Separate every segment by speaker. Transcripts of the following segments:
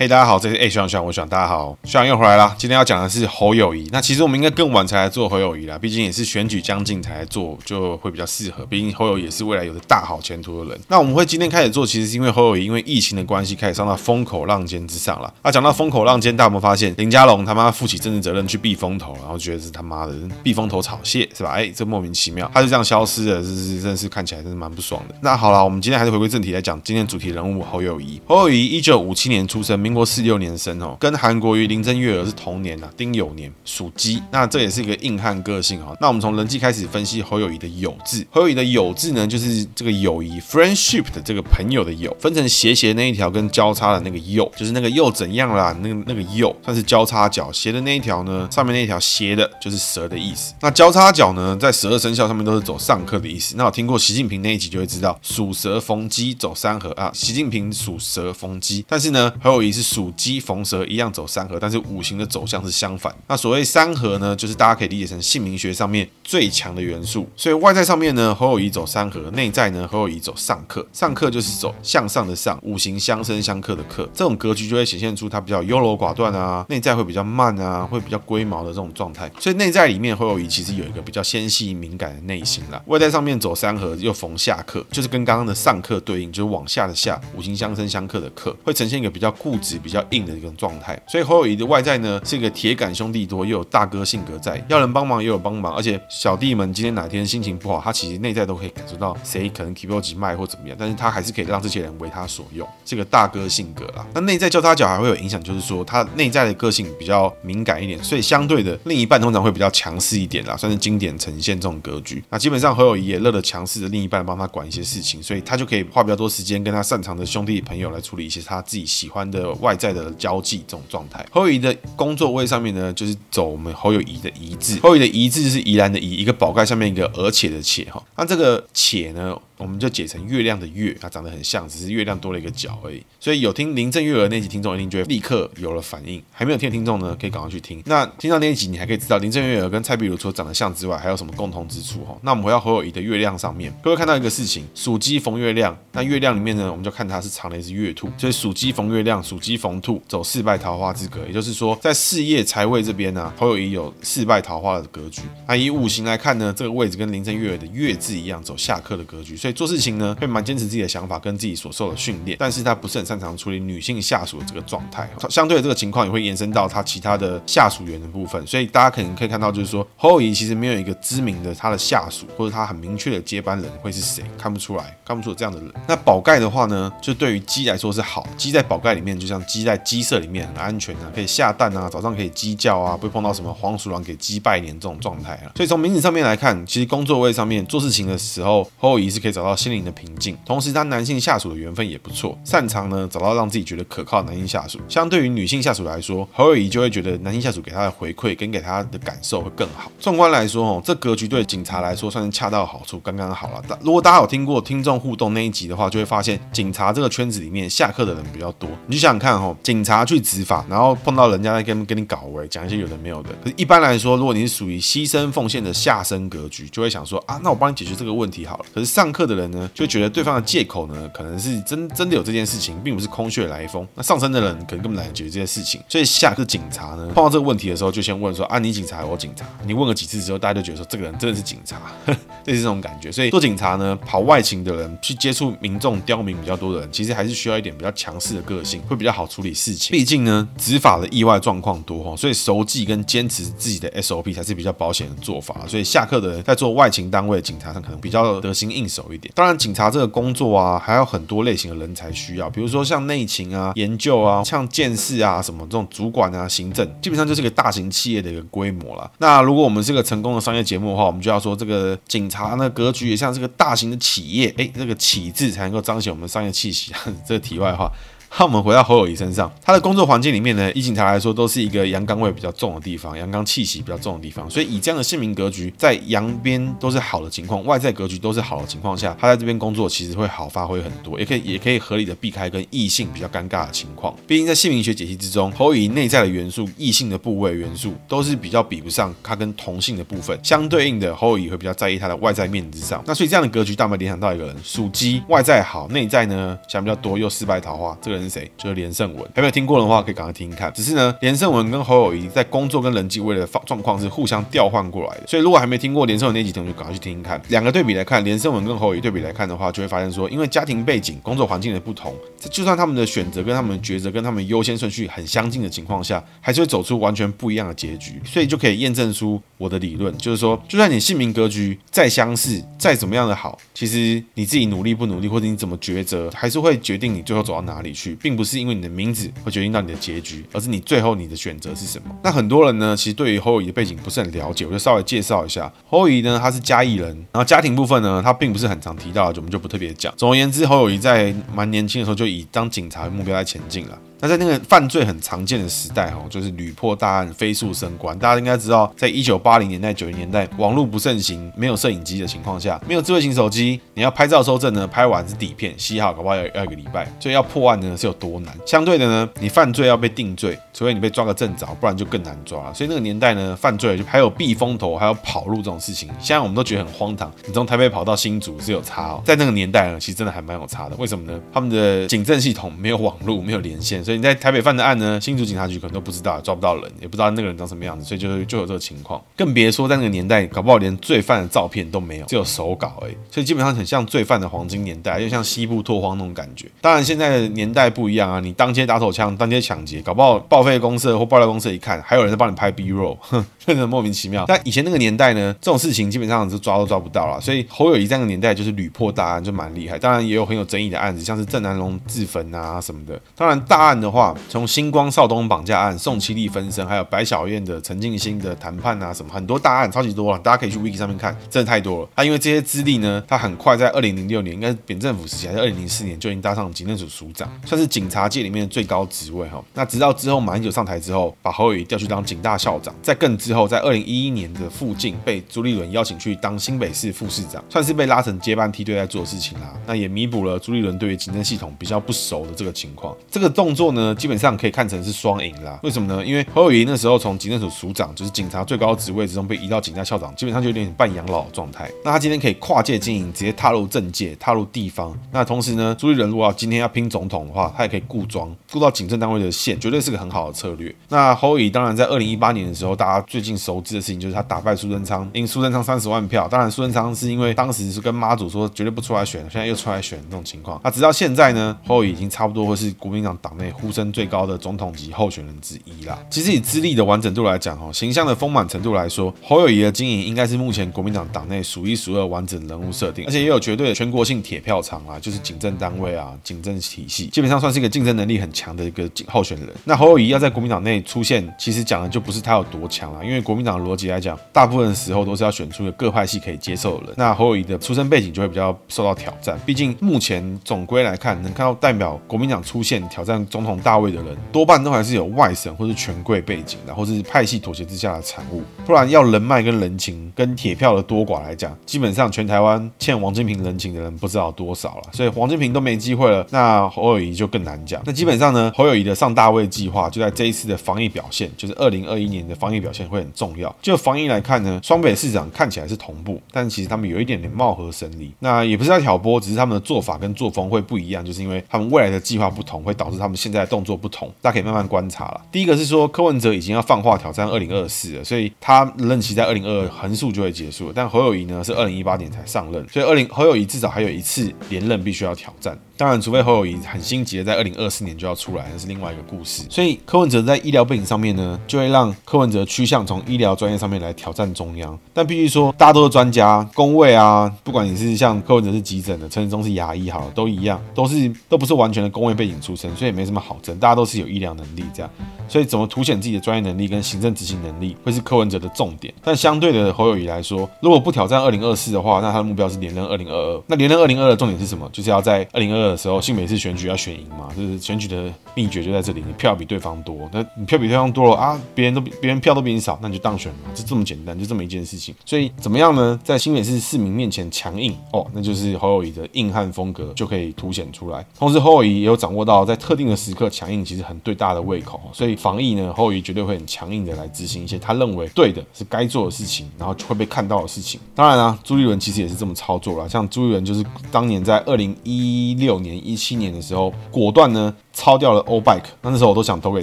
Speaker 1: 嘿大家好，这是 A 学长学长，我学长，大家好，学长又回来了。今天要讲的是侯友谊。那其实我们应该更晚才来做侯友谊啦，毕竟也是选举将近才来做，就会比较适合。毕竟侯友宜也是未来有着大好前途的人。那我们会今天开始做，其实是因为侯友谊因为疫情的关系开始上到风口浪尖之上了。那讲到风口浪尖，大家有没有发现林佳龙他妈负起政治责任去避风头，然后觉得是他妈的避风头炒蟹是吧？哎，这莫名其妙，他就这样消失了，这是真的是看起来真是蛮不爽的。那好了，我们今天还是回归正题来讲今天主题人物侯友谊。侯友谊一九五七年出生，民国四六年生。哦，跟韩国瑜、林郑月娥是同年啊，丁酉年，属鸡。那这也是一个硬汉个性哈。那我们从人际开始分析侯友谊的友字。侯友谊的友字呢，就是这个友谊 （friendship） 的这个朋友的友，分成斜斜那一条跟交叉的那个又，就是那个又怎样啦？那个那个又算是交叉角，斜的那一条呢，上面那一条斜的就是蛇的意思。那交叉角呢，在十二生肖上面都是走上课的意思。那我听过习近平那一集就会知道，属蛇逢鸡走三合啊。习近平属蛇逢鸡，但是呢，侯友宜是属鸡逢。蛇一样走三合，但是五行的走向是相反。那所谓三合呢，就是大家可以理解成姓名学上面最强的元素。所以外在上面呢，侯友宜走三合；内在呢，侯友宜走上克。上克就是走向上的上，五行相生相克的克。这种格局就会显现出他比较优柔寡断啊，内在会比较慢啊，会比较龟毛的这种状态。所以内在里面，侯友宜其实有一个比较纤细敏感的内心啦。外在上面走三合又逢下克，就是跟刚刚的上克对应，就是往下的下，五行相生相克的克，会呈现一个比较固执、比较硬的一个。状态，所以侯友谊的外在呢是一个铁杆兄弟多，又有大哥性格在，要人帮忙也有帮忙，而且小弟们今天哪天心情不好，他其实内在都可以感受到谁可能提不起麦或怎么样，但是他还是可以让这些人为他所用，这个大哥性格啦。那内在交叉角还会有影响，就是说他内在的个性比较敏感一点，所以相对的另一半通常会比较强势一点啦，算是经典呈现这种格局。那基本上侯友谊也乐得强势的另一半帮他管一些事情，所以他就可以花比较多时间跟他擅长的兄弟朋友来处理一些他自己喜欢的外在的交际。这种状态，侯友宜的工作位上面呢，就是走我们侯友宜的宜字，侯友宜的宜字是宜兰的宜，一个宝盖上面一个而且的且哈，那这个且呢？我们就解成月亮的月，它长得很像，只是月亮多了一个角而已。所以有听林正月娥那集听众一定就会立刻有了反应，还没有听的听众呢，可以赶快去听。那听到那一集，你还可以知道林正月娥跟蔡碧如除了长得像之外，还有什么共同之处哈？那我们回到侯友谊的月亮上面，各位看到一个事情，属鸡逢月亮，那月亮里面呢，我们就看它是藏了一只月兔，所以属鸡逢月亮，属鸡逢兔，走四败桃花之格，也就是说在事业财位这边呢，侯友谊有四败桃花的格局。那以五行来看呢，这个位置跟林正月娥的月字一样，走下克的格局，所以做事情呢会，蛮坚持自己的想法跟自己所受的训练，但是他不是很擅长处理女性下属的这个状态。相对的这个情况也会延伸到他其他的下属员的部分，所以大家可能可以看到，就是说侯友宜其实没有一个知名的他的下属或者他很明确的接班人会是谁，看不出来，看不出这样的人。那宝盖的话呢，就对于鸡来说是好，鸡在宝盖里面就像鸡在鸡舍里面很安全啊，可以下蛋啊，早上可以鸡叫啊，不会碰到什么黄鼠狼给鸡拜年这种状态啊。所以从名字上面来看，其实工作位上面做事情的时候，侯友宜是可以找到心灵的平静。同时，他男性下属的缘分也不错，擅长呢找到让自己觉得可靠的男性下属。相对于女性下属来说，侯友宜就会觉得男性下属给他的回馈跟给他的感受会更好。纵观来说，哦，这格局对警察来说算是恰到好处，刚刚好了。如果大家有听过听众互动那一集的话，就会发现警察这个圈子里面下课的人比较多。你就想想看，哦，警察去执法，然后碰到人家在跟跟你搞喂，讲一些有的没有的。可是一般来说，如果你是属于牺牲奉献的下身格局，就会想说啊，那我帮你解决这个问题好了。可是上课的人呢，就觉得对方的借口呢，可能是真真的有这件事情，并不是空穴来风。那上身的人可能根本懒得解决这件事情，所以下课警察呢，碰到这个问题的时候，就先问说啊，你警察，我警察。你问了几次之后，大家就觉得说这个人真的是警察，这是这种感觉。所以做警察呢，跑外勤的人去接触民众刁民比较多的人，其实还是需要一点比较强势的个性，会比较好处理事情。毕竟呢，执法的意外状况多哈，所以熟记跟坚持自己的 SOP 才是比较保险的做法。所以下课的人在做外勤单位的警察上，可能比较得心应手一。当然，警察这个工作啊，还有很多类型的人才需要，比如说像内勤啊、研究啊、像建事啊什么这种主管啊、行政，基本上就是个大型企业的一个规模了。那如果我们是个成功的商业节目的话，我们就要说这个警察那格局也像是个大型的企业，哎，这个“企”字才能够彰显我们商业气息。这个题外话。那我们回到侯友谊身上，他的工作环境里面呢，以警察来说，都是一个阳刚味比较重的地方，阳刚气息比较重的地方。所以以这样的姓名格局，在阳边都是好的情况，外在格局都是好的情况下，他在这边工作其实会好发挥很多，也可以也可以合理的避开跟异性比较尴尬的情况。毕竟在姓名学解析之中，侯友谊内在的元素、异性的部位元素都是比较比不上他跟同性的部分，相对应的侯友谊会比较在意他的外在面子上。那所以这样的格局，大家联想到一个人，属鸡，外在好，内在呢想比较多，又四败桃花，这个人是谁？就是连胜文。还没有听过的话，可以赶快听听看。只是呢，连胜文跟侯友谊在工作跟人际位的状况是互相调换过来的。所以如果还没听过连胜文那集，同学赶快去听听看。两个对比来看，连胜文跟侯友谊对比来看的话，就会发现说，因为家庭背景、工作环境的不同，就算他们的选择跟他们的抉择跟他们优先顺序很相近的情况下，还是会走出完全不一样的结局。所以就可以验证出我的理论，就是说，就算你姓名格局再相似，再怎么样的好，其实你自己努力不努力，或者你怎么抉择，还是会决定你最后走到哪里去，并不是因为你的名字会决定到你的结局，而是你最后你的选择是什么。那很多人呢，其实对于侯友谊的背景不是很了解，我就稍微介绍一下。侯友谊呢，他是嘉义人，然后家庭部分呢，他并不是很常提到，我们就不特别讲。总而言之，侯友谊在蛮年轻的时候就以当警察为目标在前进了。那在那个犯罪很常见的时代，哈，就是屡破大案、飞速升官。大家应该知道，在一九八零年代、九零年代，网络不盛行、没有摄影机的情况下，没有智慧型手机，你要拍照收证呢，拍完是底片，洗好，搞不好要要一个礼拜。所以要破案呢是有多难。相对的呢，你犯罪要被定罪，除非你被抓个正着，不然就更难抓。所以那个年代呢，犯罪就还有避风头，还有跑路这种事情。现在我们都觉得很荒唐，你从台北跑到新竹是有差哦。在那个年代呢，其实真的还蛮有差的。为什么呢？他们的警政系统没有网络，没有连线。所以你在台北犯的案呢，新竹警察局可能都不知道，抓不到人，也不知道那个人长什么样子，所以就就有这个情况。更别说在那个年代，搞不好连罪犯的照片都没有，只有手稿而已。所以基本上很像罪犯的黄金年代，又像西部拓荒那种感觉。当然现在的年代不一样啊，你当街打手枪，当街抢劫，搞不好报废公社或爆料公社一看，还有人在帮你拍 B roll，哼，真的莫名其妙。但以前那个年代呢，这种事情基本上是抓都抓不到了。所以侯友宜在那个年代就是屡破大案，就蛮厉害。当然也有很有争议的案子，像是郑南榕自焚啊什么的。当然大案的话，从星光少东绑架案、宋七力分身，还有白小燕的陈静心的谈判啊，什么很多大案，超级多了，大家可以去 Wiki 上面看，真的太多了。他、因为这些资历呢，他很快在二零零六年，应该是扁政府时期，还是二零零四年就已经搭上警政署署长，算是警察界里面的最高职位哈。那直到之后马英九上台之后，把侯友宜调去当警大校长，在更之后，在二零一一年的附近被朱立伦邀请去当新北市副市长，算是被拉成接班梯队在做事情啦。那也弥补了朱立伦对于警政系统比较不熟的这个情况。这个动作呢，基本上可以看成是双赢啦。为什么呢？因为侯友宜那时候从警政署署长，就是警察最高职位之中被移到警察校长，基本上就有点半养老的状态。那他今天可以跨界经营，直接踏入政界，踏入地方。那同时呢，朱立伦如果要今天要拼总统的话，他也可以顾庄，顾到警政单位的线，绝对是个很好的策略。那侯友宜当然在二零一八年的时候，大家最近熟知的事情就是他打败苏贞昌，赢苏贞昌三十万票。当然苏贞昌是因为当时是跟妈祖说绝对不出来选，现在又出来选这种情况。那直到现在呢，侯友宜已经差不多会是国民党党内呼声最高的总统级候选人之一啦。其实以资历的完整度来讲，哦，形象的丰满程度来说，侯友宜的经营应该是目前国民党党内数一数二完整人物设定，而且也有绝对的全国性铁票仓啊，就是警政单位啊，警政体系，基本上算是一个竞争能力很强的一个候选人。那侯友宜要在国民党内出现，其实讲的就不是他有多强了，因为国民党的逻辑来讲，大部分时候都是要选出一个各派系可以接受的人。那侯友宜的出身背景就会比较受到挑战，毕竟目前总归来看，能看到代表国民党出现挑战总统大位的人，多半都还是有外省或是权贵背景的，或是派系妥协之下的产物。不然要人脉跟人情跟铁票的多寡来讲，基本上全台湾欠王金平人情的人不知道多少了。所以王金平都没机会了，那侯友宜就更难讲。那基本上呢，侯友宜的上大位计划就在这一次的防疫表现，就是二零二一年的防疫表现会很重要。就防疫来看呢，双北市长看起来是同步，但其实他们有一点点貌合神离。那也不是在挑拨，只是他们的做法跟作风会不一样，就是因为他们未来的计划不同，会导致他们现在的动作不同。大家可以慢慢观察了。第一个是说柯文哲已经要放话挑战二零二四了，所以他任期在二零二二横竖就会结束。但侯友谊呢是二零一八年才上任，所以二零侯友谊至少还有一次连任必须要挑战。当然，除非侯友谊很心急的在二零二四年就要出来，那是另外一个故事。所以柯文哲在医疗背景上面呢，就会让柯文哲趋向从医疗专业上面来挑战中央。但必须说，大家都是专家，工位啊，不管你是像柯文哲是急诊的，陈时中是牙医，好了，都一样，都是都不是完全的工位背景出身，所以没什么好证，大家都是有医疗能力这样，所以怎么凸显自己的专业能力跟行政执行能力，会是柯文哲的重点。但相对的，侯友谊来说，如果不挑战二零二四的话，那他的目标是连任二零二二。那连任二零二二的重点是什么？就是要在二零二二的时候，新北市选举要选赢嘛，就是选举的秘诀就在这里，你票比对方多，那你票比对方多了啊，别人都别人票都比你少，那你就当选嘛，就这么简单，就这么一件事情。所以怎么样呢？在新北市市民面前强硬哦，那就是侯友谊的硬汉风格就可以凸显出来。同时，侯友谊也有掌握到在特定的时刻强硬，其实很对大家的胃口。所以防疫呢，后裔绝对会很强硬的来执行一些他认为对的、是该做的事情，然后会被看到的事情。当然啦、啊，朱立伦其实也是这么操作了。像朱立伦就是当年在二零一六年、一七年的时候，果断呢。抄掉了欧 bike，那那时候我都想投给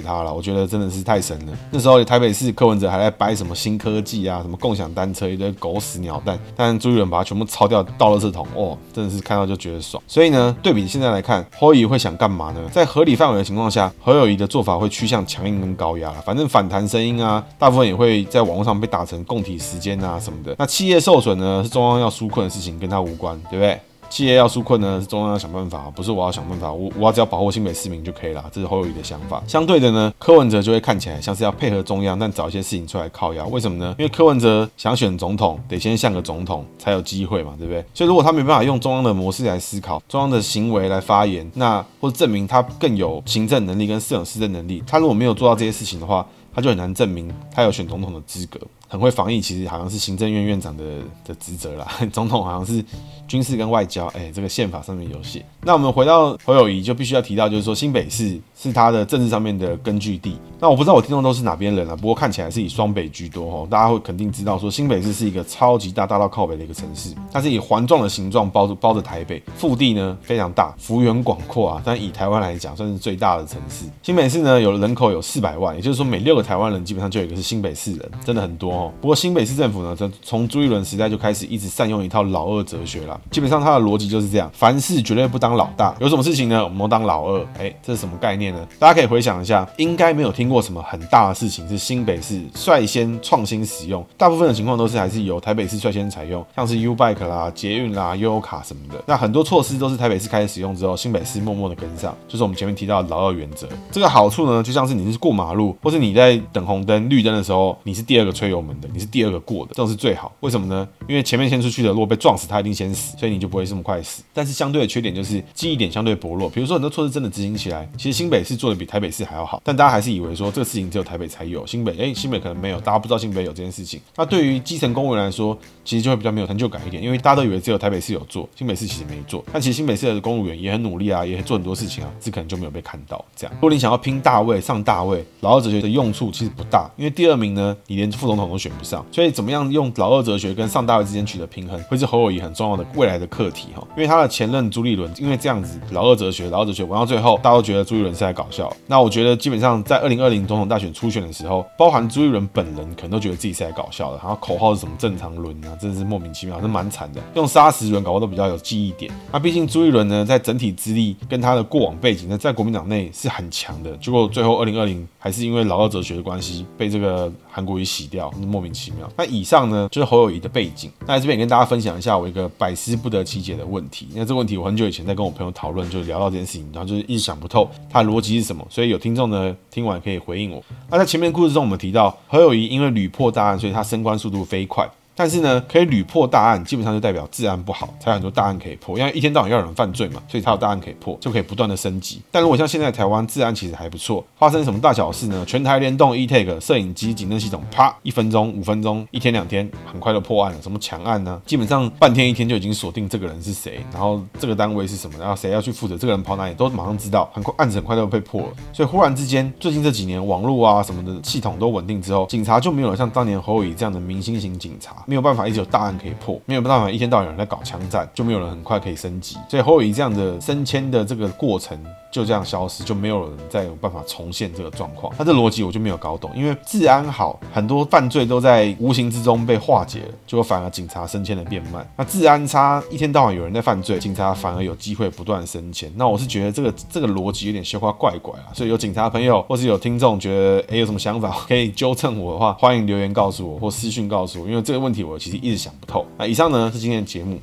Speaker 1: 他了，我觉得真的是太神了。那时候台北市柯文哲还在掰什么新科技啊，什么共享单车一堆狗屎鸟蛋，但朱立伦把它全部抄掉，倒垃圾桶，哦，真的是看到就觉得爽。所以呢，对比现在来看，侯友宜会想干嘛呢？在合理范围的情况下，侯友宜的做法会趋向强硬跟高压，反正反弹声音啊，大部分也会在网络上被打成共体时间啊什么的。那企业受损呢，是中央要纾困的事情，跟他无关，对不对？企业要纾困呢，是中央要想办法，不是我要想办法。我我只要保护新北市民就可以了，这是侯友宜的想法。相对的呢，柯文哲就会看起来像是要配合中央，但找一些事情出来靠腰。为什么呢？因为柯文哲想选总统，得先像个总统才有机会嘛，对不对？所以如果他没办法用中央的模式来思考，中央的行为来发言，那或者证明他更有行政能力跟更有施政能力，他如果没有做到这些事情的话，他就很难证明他有选总统的资格。很会防疫，其实好像是行政院院长的的职责啦。总统好像是军事跟外交，哎，这个宪法上面有写。那我们回到侯友谊，就必须要提到，就是说新北市是他的政治上面的根据地。那我不知道我听众都是哪边人啊，不过看起来是以双北居多哈。大家会肯定知道说新北市是一个超级大，大到靠北的一个城市，它是以环状的形状包着包着台北，腹地呢非常大，幅员广阔啊。但以台湾来讲，算是最大的城市。新北市呢有人口有四百万，也就是说每六个台湾人基本上就有一个是新北市人，真的很多哦。不过新北市政府呢，从从朱一伦时代就开始一直善用一套老二哲学了，基本上它的逻辑就是这样，凡事绝对不当老大，有什么事情呢，我们都当老二。哎，这是什么概念呢？大家可以回想一下，应该没有听过什么很大的事情是新北市率先创新使用，大部分的情况都是还是由台北市率先采用，像是 U Bike 啦、捷运啦、悠游卡什么的。那很多措施都是台北市开始使用之后，新北市默默的跟上，就是我们前面提到的老二原则。这个好处呢，就像是你是过马路，或是你在等红灯、绿灯的时候，你是第二个催油门的，你是第二个过的，这种是最好。为什么呢？因为前面先出去的，如果被撞死，他一定先死，所以你就不会这么快死。但是相对的缺点就是记忆点相对薄弱。比如说很多措施真的执行起来，其实新北市做的比台北市还要好，但大家还是以为说这个事情只有台北才有，新北哎，新北可能没有，大家不知道新北有这件事情。那对于基层公务员来说，其实就会比较没有成就感一点，因为大家都以为只有台北市有做，新北市其实没做。但其实新北市的公务员也很努力啊，也做很多事情啊，这可能就没有被看到。这样，如果你想要拼大位上大位，老二哲学的用处其实不大，因为第二名呢，你连副总统都选不上，所以怎么样用老二哲学跟上大位之间取得平衡，会是侯友宜很重要的未来的课题哈。因为他的前任朱立伦，因为这样子老二哲学，老二哲学玩到最后，大家都觉得朱立伦是在搞笑。那我觉得基本上在二零二零总统大选初选的时候，包含朱立伦本人可能都觉得自己是在搞笑的，然后口号是什么正常轮啊，真的是莫名其妙，是蛮惨的。用杀时轮搞得都比较有记忆点。那毕竟朱立伦呢，在整体资历跟他的过往背景呢，在国民党内是很强的。结果最后二零二零还是因为老二哲学的关系，被这个韩国瑜洗掉，莫名其妙。那以上呢，就是侯友谊的背景。那在这边也跟大家分享一下我一个百思不得其解的问题。那这个问题我很久以前在跟我朋友讨论，就聊到这件事情，然后就是一直想不透他的逻辑是什么。所以有听众呢，听完可以回应我。那在前面故事中，我们提到侯友谊因为屡破大案，所以他升官速度飞快。但是呢，可以屡破大案，基本上就代表治安不好，才有很多大案可以破。因为一天到晚要有人犯罪嘛，所以才有大案可以破，就可以不断的升级。但如果像现在台湾治安其实还不错，发生什么大小事呢？全台联动 e-take 摄影机、警侦系统，啪，一分钟、五分钟、一天两天，很快就破案了。什么强案呢？基本上半天一天就已经锁定这个人是谁，然后这个单位是什么，然后谁要去负责，这个人跑哪里都马上知道，很快案子很快就被破了。所以忽然之间，最近这几年网络啊什么的系统都稳定之后，警察就没有像当年侯友宜这样的明星型警察，没有办法一直有大案。可以破，没有办法一天到晚有人在搞枪战，就没有人很快可以升级。所以侯友宜这样的升迁的这个过程就这样消失，就没有人再有办法重现这个状况。那这逻辑我就没有搞懂，因为治安好，很多犯罪都在无形之中被化解了，结果反而警察升迁的变慢。那治安差，一天到晚有人在犯罪，警察反而有机会不断升迁。那我是觉得这个这个逻辑有点羞花怪怪啊。所以有警察朋友或是有听众觉得哎有什么想法可以纠正我的话，欢迎留言告诉我或私讯告诉我，因为这个问题我其实一直想不透。那以上呢是今天的节目。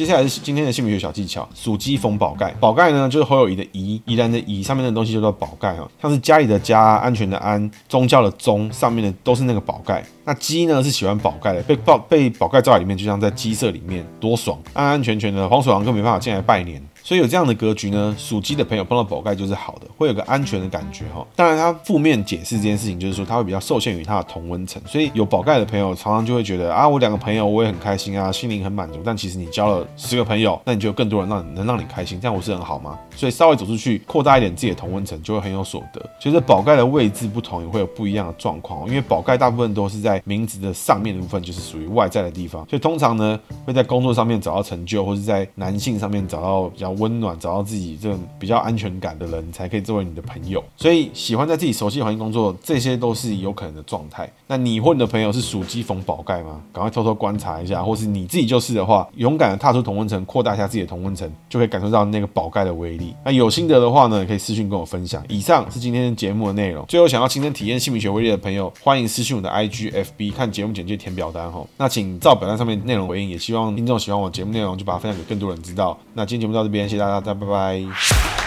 Speaker 1: 接下来是今天的姓名学小技巧，属鸡逢宝盖。宝盖呢，就是侯友谊的宜，宜兰的怡，上面的东西叫做宝盖哈，像是家里的家、安全的安、宗教的宗，上面的都是那个宝盖。那鸡呢是喜欢宝盖的，被宝被宝盖罩在里面，就像在鸡舍里面，多爽，安安全全的，黄鼠狼更没办法进来拜年。所以有这样的格局呢，属鸡的朋友碰到宝盖就是好的，会有个安全的感觉哈。当然，它负面解释这件事情就是说，它会比较受限于它的同温层。所以有宝盖的朋友常常就会觉得啊，我两个朋友我也很开心啊，心灵很满足。但其实你交了十个朋友，那你就有更多人让你能让你开心，这样不是很好吗？所以稍微走出去，扩大一点自己的同温层，就会很有所得。其实宝盖的位置不同，也会有不一样的状况。因为宝盖大部分都是在名字的上面的部分，就是属于外在的地方。所以通常呢，会在工作上面找到成就，或是在男性上面找到比较温暖，找到自己。这种比较安全感的人才可以作为你的朋友，所以喜欢在自己熟悉的环境工作，这些都是有可能的状态。那你或你的朋友是属鸡逢宝盖吗？赶快偷偷观察一下，或是你自己就是的话，勇敢的踏出同温层，扩大一下自己的同温层，就可以感受到那个宝盖的威力。那有心得的话呢，可以私讯跟我分享。以上是今天节目的内容。最后想要亲身体验姓名学威力的朋友，欢迎私讯我的 IG FB 看节目简介填表单哈。那请照表单上面内容回应，也希望听众喜欢我节目内容就把它分享给更多人知道。那今天节目到这边，联系大家，再拜拜。